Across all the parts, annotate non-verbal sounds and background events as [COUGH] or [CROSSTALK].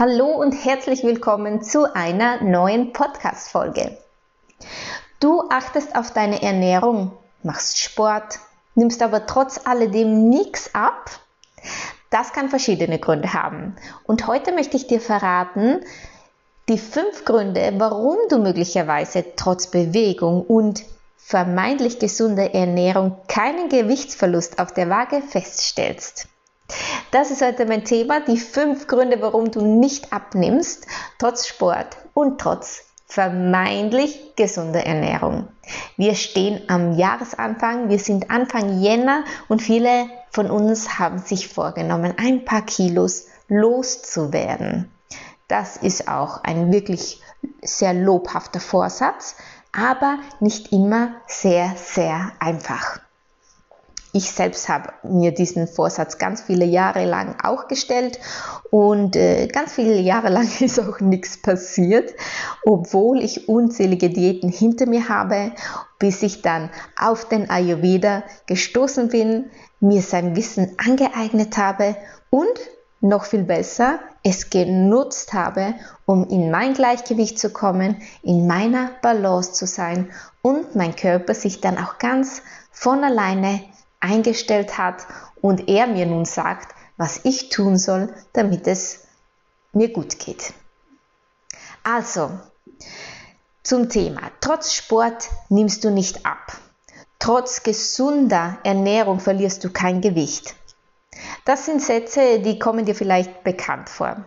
Hallo und herzlich willkommen zu einer neuen Podcast-Folge. Du achtest auf deine Ernährung, machst Sport, nimmst aber trotz alledem nichts ab. Das kann verschiedene Gründe haben. Und heute möchte ich dir verraten, die fünf Gründe, warum du möglicherweise trotz Bewegung und vermeintlich gesunder Ernährung keinen Gewichtsverlust auf der Waage feststellst. Das ist heute mein Thema, die fünf Gründe, warum du nicht abnimmst, trotz Sport und trotz vermeintlich gesunder Ernährung. Wir stehen am Jahresanfang, wir sind Anfang Jänner und viele von uns haben sich vorgenommen, ein paar Kilos loszuwerden. Das ist auch ein wirklich sehr lobhafter Vorsatz, aber nicht immer sehr, sehr einfach. Ich selbst habe mir diesen Vorsatz ganz viele Jahre lang auch gestellt und äh, ganz viele Jahre [LAUGHS] lang ist auch nichts passiert, obwohl ich unzählige Diäten hinter mir habe, bis ich dann auf den Ayurveda gestoßen bin, mir sein Wissen angeeignet habe und noch viel besser, es genutzt habe, um in mein Gleichgewicht zu kommen, in meiner Balance zu sein und mein Körper sich dann auch ganz von alleine eingestellt hat und er mir nun sagt, was ich tun soll, damit es mir gut geht. Also, zum Thema. Trotz Sport nimmst du nicht ab. Trotz gesunder Ernährung verlierst du kein Gewicht. Das sind Sätze, die kommen dir vielleicht bekannt vor.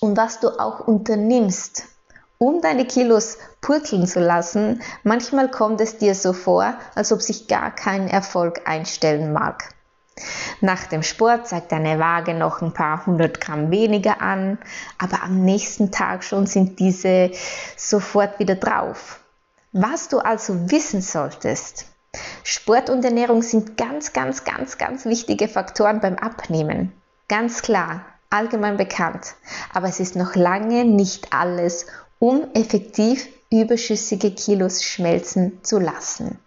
Und was du auch unternimmst, um deine Kilos purzeln zu lassen, manchmal kommt es dir so vor, als ob sich gar kein Erfolg einstellen mag. Nach dem Sport zeigt deine Waage noch ein paar hundert Gramm weniger an, aber am nächsten Tag schon sind diese sofort wieder drauf. Was du also wissen solltest, Sport und Ernährung sind ganz, ganz, ganz, ganz wichtige Faktoren beim Abnehmen. Ganz klar, allgemein bekannt. Aber es ist noch lange nicht alles um effektiv überschüssige Kilos schmelzen zu lassen.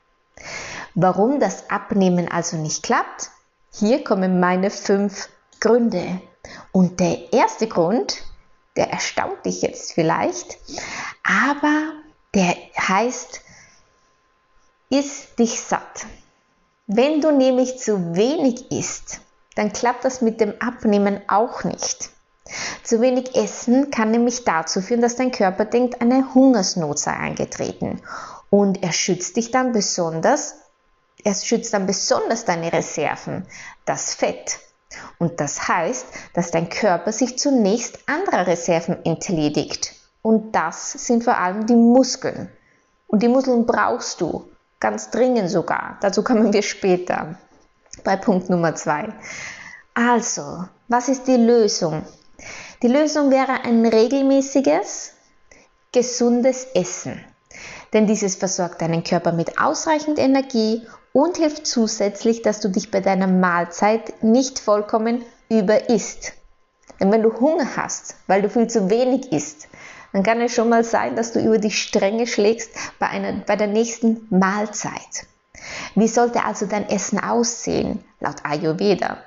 Warum das Abnehmen also nicht klappt? Hier kommen meine fünf Gründe. Und der erste Grund, der erstaunt dich jetzt vielleicht, aber der heißt, iss dich satt. Wenn du nämlich zu wenig isst, dann klappt das mit dem Abnehmen auch nicht. Zu wenig Essen kann nämlich dazu führen, dass dein Körper denkt, eine Hungersnot sei eingetreten. Und er schützt dich dann besonders, er schützt dann besonders deine Reserven, das Fett. Und das heißt, dass dein Körper sich zunächst anderer Reserven entledigt. Und das sind vor allem die Muskeln. Und die Muskeln brauchst du, ganz dringend sogar. Dazu kommen wir später bei Punkt Nummer zwei. Also, was ist die Lösung? Die Lösung wäre ein regelmäßiges, gesundes Essen. Denn dieses versorgt deinen Körper mit ausreichend Energie und hilft zusätzlich, dass du dich bei deiner Mahlzeit nicht vollkommen überisst. Denn wenn du Hunger hast, weil du viel zu wenig isst, dann kann es schon mal sein, dass du über die Stränge schlägst bei, einer, bei der nächsten Mahlzeit. Wie sollte also dein Essen aussehen, laut Ayurveda?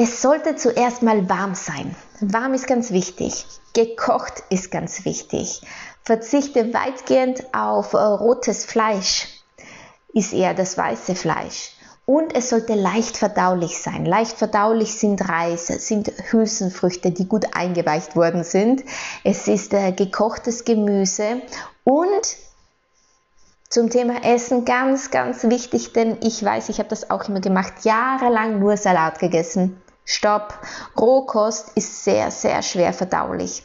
Es sollte zuerst mal warm sein. Warm ist ganz wichtig. Gekocht ist ganz wichtig. Verzichte weitgehend auf äh, rotes Fleisch. Ist eher das weiße Fleisch. Und es sollte leicht verdaulich sein. Leicht verdaulich sind Reis, sind Hülsenfrüchte, die gut eingeweicht worden sind. Es ist äh, gekochtes Gemüse und zum Thema Essen ganz, ganz wichtig, denn ich weiß, ich habe das auch immer gemacht, jahrelang nur Salat gegessen. Stopp. Rohkost ist sehr, sehr schwer verdaulich.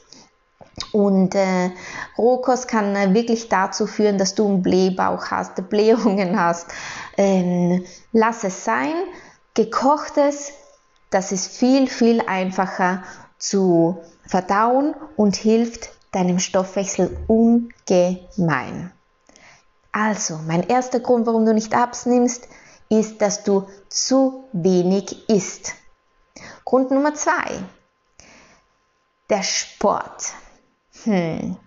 Und äh, Rohkost kann äh, wirklich dazu führen, dass du einen Blähbauch hast, [LAUGHS] Blähungen hast. Ähm, lass es sein. Gekochtes, das ist viel, viel einfacher zu verdauen und hilft deinem Stoffwechsel ungemein. Also, mein erster Grund, warum du nicht abnimmst, ist, dass du zu wenig isst. Grund Nummer zwei, der Sport. Hm.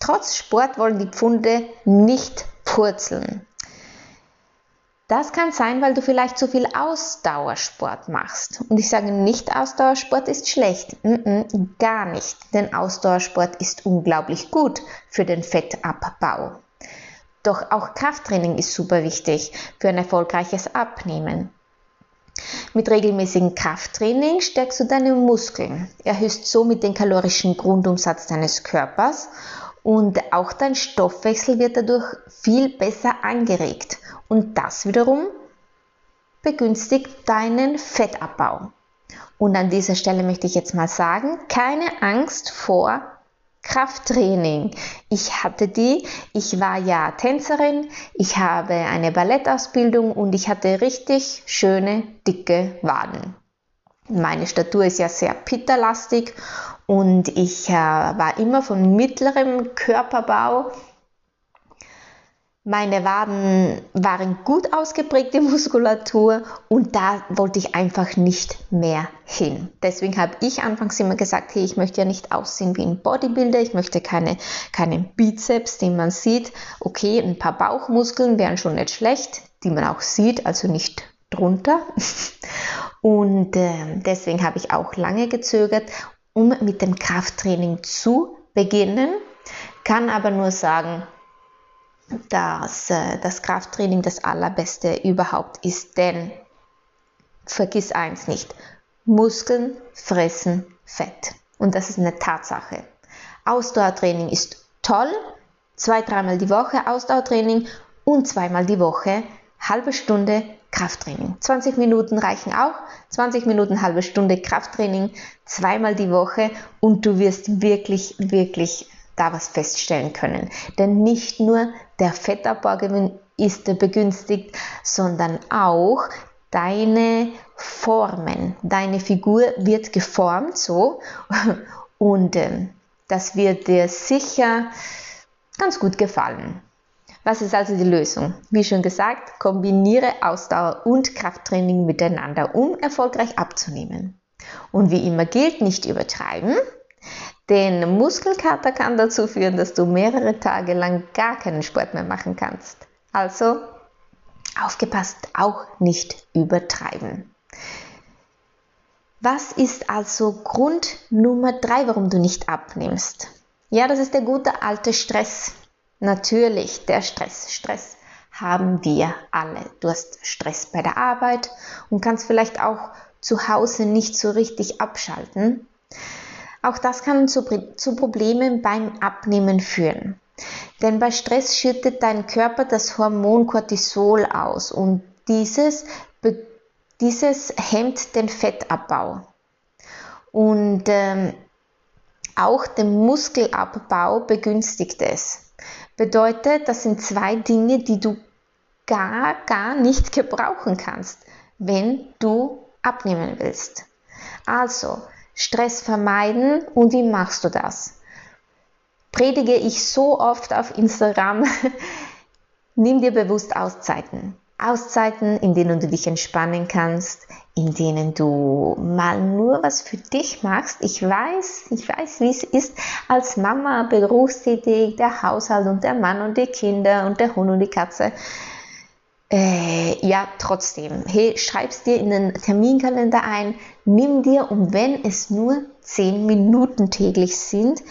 Trotz Sport wollen die Pfunde nicht purzeln. Das kann sein, weil du vielleicht zu viel Ausdauersport machst. Und ich sage nicht, Ausdauersport ist schlecht. Mm -mm, gar nicht. Denn Ausdauersport ist unglaublich gut für den Fettabbau. Doch auch Krafttraining ist super wichtig für ein erfolgreiches Abnehmen. Mit regelmäßigem Krafttraining stärkst du deine Muskeln, erhöhst somit den kalorischen Grundumsatz deines Körpers und auch dein Stoffwechsel wird dadurch viel besser angeregt und das wiederum begünstigt deinen Fettabbau. Und an dieser Stelle möchte ich jetzt mal sagen, keine Angst vor Krafttraining. Ich hatte die, ich war ja Tänzerin, ich habe eine Ballettausbildung und ich hatte richtig schöne, dicke Waden. Meine Statur ist ja sehr pitterlastig und ich äh, war immer von mittlerem Körperbau meine Waden waren gut ausgeprägte [LAUGHS] Muskulatur und da wollte ich einfach nicht mehr hin. Deswegen habe ich anfangs immer gesagt, hey, ich möchte ja nicht aussehen wie ein Bodybuilder, ich möchte keine, keinen Bizeps, den man sieht. Okay, ein paar Bauchmuskeln wären schon nicht schlecht, die man auch sieht, also nicht drunter. [LAUGHS] Und äh, deswegen habe ich auch lange gezögert, um mit dem Krafttraining zu beginnen. Kann aber nur sagen, dass äh, das Krafttraining das allerbeste überhaupt ist. Denn vergiss eins nicht, Muskeln fressen Fett. Und das ist eine Tatsache. Ausdauertraining ist toll, zwei, dreimal die Woche Ausdauertraining und zweimal die Woche halbe Stunde Krafttraining. 20 Minuten reichen auch, 20 Minuten halbe Stunde Krafttraining, zweimal die Woche und du wirst wirklich, wirklich da was feststellen können. Denn nicht nur der Fettabbau ist begünstigt, sondern auch deine Formen, deine Figur wird geformt so [LAUGHS] und äh, das wird dir sicher ganz gut gefallen. Was ist also die Lösung? Wie schon gesagt, kombiniere Ausdauer und Krafttraining miteinander, um erfolgreich abzunehmen. Und wie immer gilt, nicht übertreiben, denn Muskelkater kann dazu führen, dass du mehrere Tage lang gar keinen Sport mehr machen kannst. Also aufgepasst, auch nicht übertreiben. Was ist also Grund Nummer drei, warum du nicht abnimmst? Ja, das ist der gute alte Stress. Natürlich, der Stress. Stress haben wir alle. Du hast Stress bei der Arbeit und kannst vielleicht auch zu Hause nicht so richtig abschalten. Auch das kann zu, zu Problemen beim Abnehmen führen. Denn bei Stress schüttet dein Körper das Hormon Cortisol aus und dieses, dieses hemmt den Fettabbau. Und ähm, auch den Muskelabbau begünstigt es. Bedeutet, das sind zwei Dinge, die du gar, gar nicht [LAUGHS] gebrauchen kannst, wenn du abnehmen willst. Also, Stress vermeiden und wie machst du das? Predige ich so oft auf Instagram, [LAUGHS] nimm dir bewusst Auszeiten. Auszeiten, in denen du dich entspannen kannst, in denen du mal nur was für dich machst. Ich weiß, ich weiß, wie es ist, als Mama berufstätig, der Haushalt und der Mann und die Kinder und der Hund und die Katze. Äh, ja, trotzdem, hey, schreib's dir in den Terminkalender ein, nimm dir, und wenn es nur 10 Minuten täglich sind,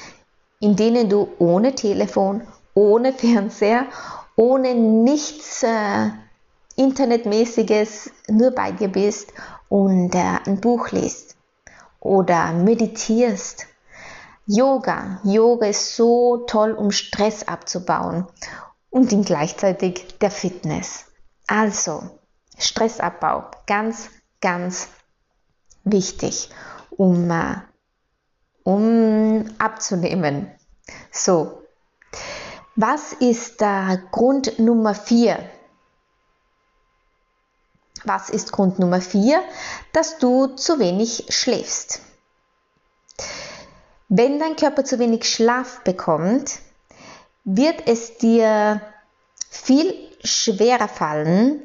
in denen du ohne Telefon, ohne Fernseher, ohne nichts äh, Internetmäßiges nur bei dir bist und äh, ein Buch liest oder meditierst. Yoga. Yoga ist so toll, um Stress abzubauen und ihn gleichzeitig der Fitness. Also, Stressabbau, ganz, ganz wichtig, um, äh, um abzunehmen. So, was ist der Grund Nummer 4? Was ist Grund Nummer 4? Dass du zu wenig schläfst. Wenn dein Körper zu wenig Schlaf bekommt, wird es dir viel schwerer fallen,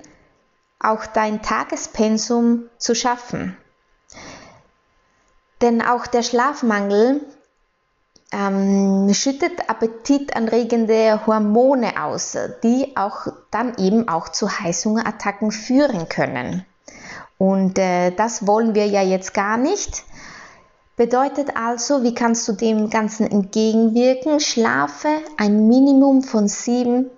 auch dein Tagespensum zu schaffen. Denn auch der Schlafmangel ähm, schüttet appetitanregende Hormone aus, die auch dann eben auch zu Heißhungerattacken führen können. Und äh, das wollen wir ja jetzt gar nicht. Bedeutet also, wie kannst du dem Ganzen entgegenwirken? Schlafe ein Minimum von sieben,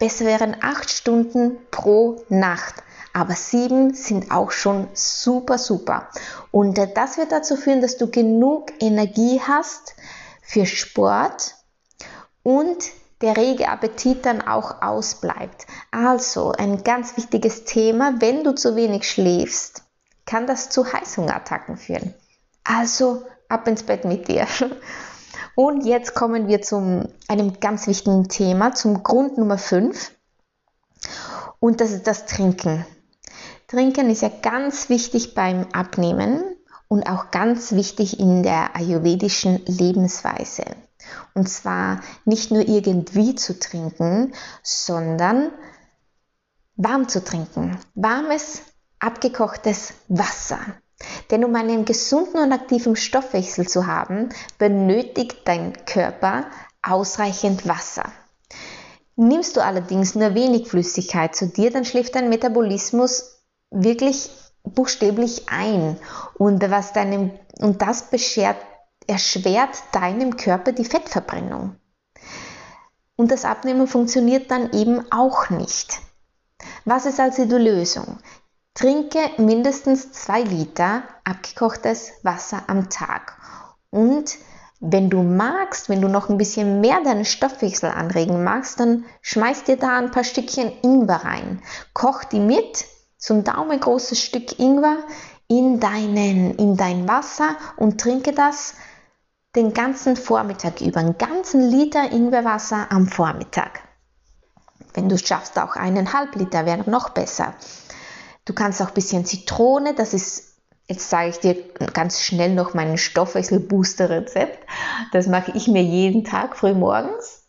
besser wären acht Stunden pro Nacht. Aber sieben sind auch schon super, super. Und äh, das wird dazu führen, dass du genug Energie hast, für Sport und der rege Appetit dann auch ausbleibt. Also ein ganz wichtiges Thema, wenn du zu wenig schläfst, kann das zu Heißhungerattacken führen. Also ab ins Bett mit dir. [LAUGHS] Und jetzt kommen wir zu einem ganz wichtigen Thema, zum Grund Nummer 5. Und das ist das Trinken. Trinken ist ja ganz wichtig beim Abnehmen und auch ganz wichtig in der ayurvedischen Lebensweise. Und zwar nicht nur irgendwie zu trinken, sondern warm zu trinken. Warmes, abgekochtes Wasser. Denn um einen gesunden und aktiven Stoffwechsel zu haben, benötigt dein Körper ausreichend Wasser. Nimmst du allerdings nur wenig Flüssigkeit zu dir, dann schläft dein Metabolismus wirklich buchstäblich ein und was deinem und das beschert, erschwert deinem Körper die Fettverbrennung. Und das Abnehmen funktioniert dann eben auch nicht. Was ist also die Lösung? Trinke mindestens zwei Liter abgekochtes Wasser am Tag. Und wenn du magst, wenn du noch ein bisschen mehr deinen Stoffwechsel anregen magst, dann schmeiß dir da ein paar Stückchen Ingwer rein. Koch die mit so ein daumengroßes Stück Ingwer in, deinen, in dein Wasser und trinke das den ganzen Vormittag über. Einen ganzen Liter Ingwerwasser am Vormittag. Wenn du es schaffst, auch eineinhalb Liter wäre noch besser. Du kannst auch ein bisschen Zitrone, das ist, jetzt sage ich dir ganz schnell noch mein Stoffwechsel-Booster-Rezept. Das mache ich mir jeden Tag früh morgens.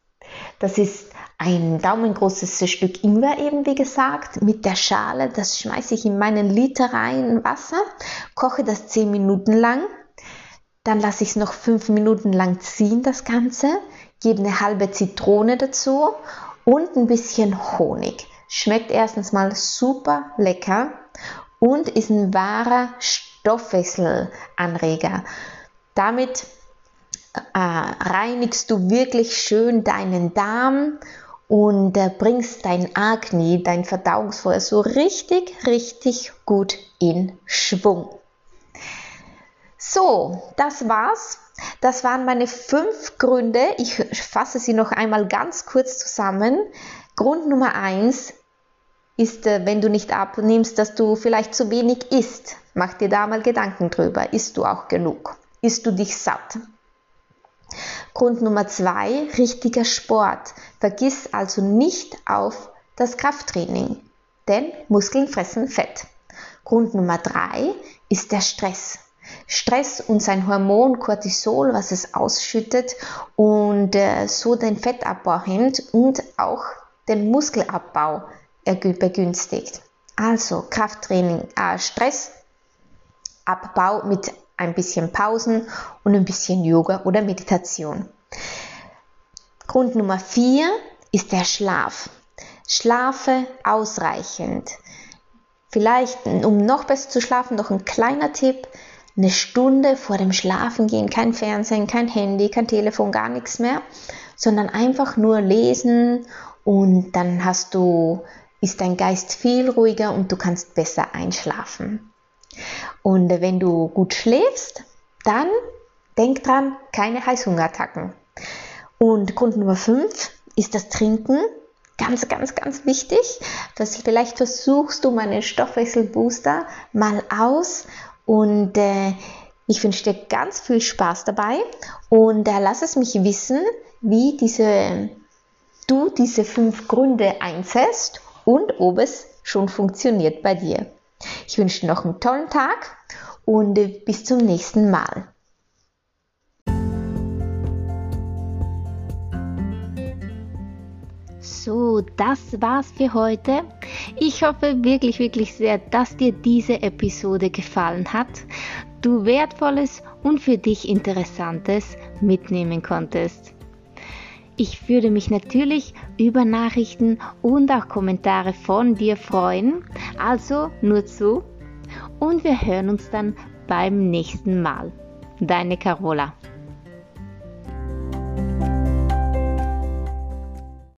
Das ist ein daumengroßes Stück Ingwer eben, wie gesagt, mit der Schale. Das schmeiße ich in meinen Liter rein Wasser, koche das 10 Minuten lang. Dann lasse ich es noch 5 Minuten lang ziehen, das Ganze. Gebe eine halbe Zitrone dazu und ein bisschen Honig. Schmeckt erstens mal super lecker und ist ein wahrer Stoffwechselanreger. Damit äh, reinigst du wirklich schön deinen Darm und äh, bringst dein Agni, dein Verdauungsfeuer so richtig, richtig gut in Schwung. So, das war's. Das waren meine fünf Gründe. Ich fasse sie noch einmal ganz kurz zusammen. Grund Nummer eins ist, äh, wenn du nicht abnimmst, dass du vielleicht zu wenig isst. Mach dir da mal Gedanken drüber. Isst du auch genug? Isst du dich satt? Grund Nummer zwei, richtiger Sport. Vergiss also nicht auf das Krafttraining, denn Muskeln fressen Fett. Grund Nummer drei ist der Stress. Stress und sein Hormon Cortisol, was es ausschüttet und äh, so den Fettabbau hemmt und auch den Muskelabbau begünstigt. Also Krafttraining, äh, Stressabbau mit ein bisschen Pausen und ein bisschen Yoga oder Meditation. Grund Nummer 4 ist der Schlaf. Schlafe ausreichend. Vielleicht, um noch besser zu schlafen, noch ein kleiner Tipp. Eine Stunde vor dem Schlafengehen, kein Fernsehen, kein Handy, kein Telefon, gar nichts mehr, sondern einfach nur lesen und dann hast du ist dein Geist viel ruhiger und du kannst besser einschlafen. Und wenn du gut schläfst, dann denk dran, keine Heißhungerattacken. Und Grund Nummer 5 ist das Trinken. Ganz, ganz, ganz wichtig. Das, vielleicht versuchst du meinen Stoffwechselbooster mal aus und äh, ich wünsche dir ganz viel Spaß dabei und äh, lass es mich wissen, wie diese, du diese fünf Gründe einsetzt und ob es schon funktioniert bei dir. Ich wünsche noch einen tollen Tag und äh, bis zum nächsten Mal. So, das war's für heute. Ich hoffe wirklich, wirklich sehr, dass dir diese Episode gefallen hat, du wertvolles und für dich interessantes mitnehmen konntest. Ich würde mich natürlich über Nachrichten und auch Kommentare von dir freuen. Also nur zu. Und wir hören uns dann beim nächsten Mal. Deine Carola.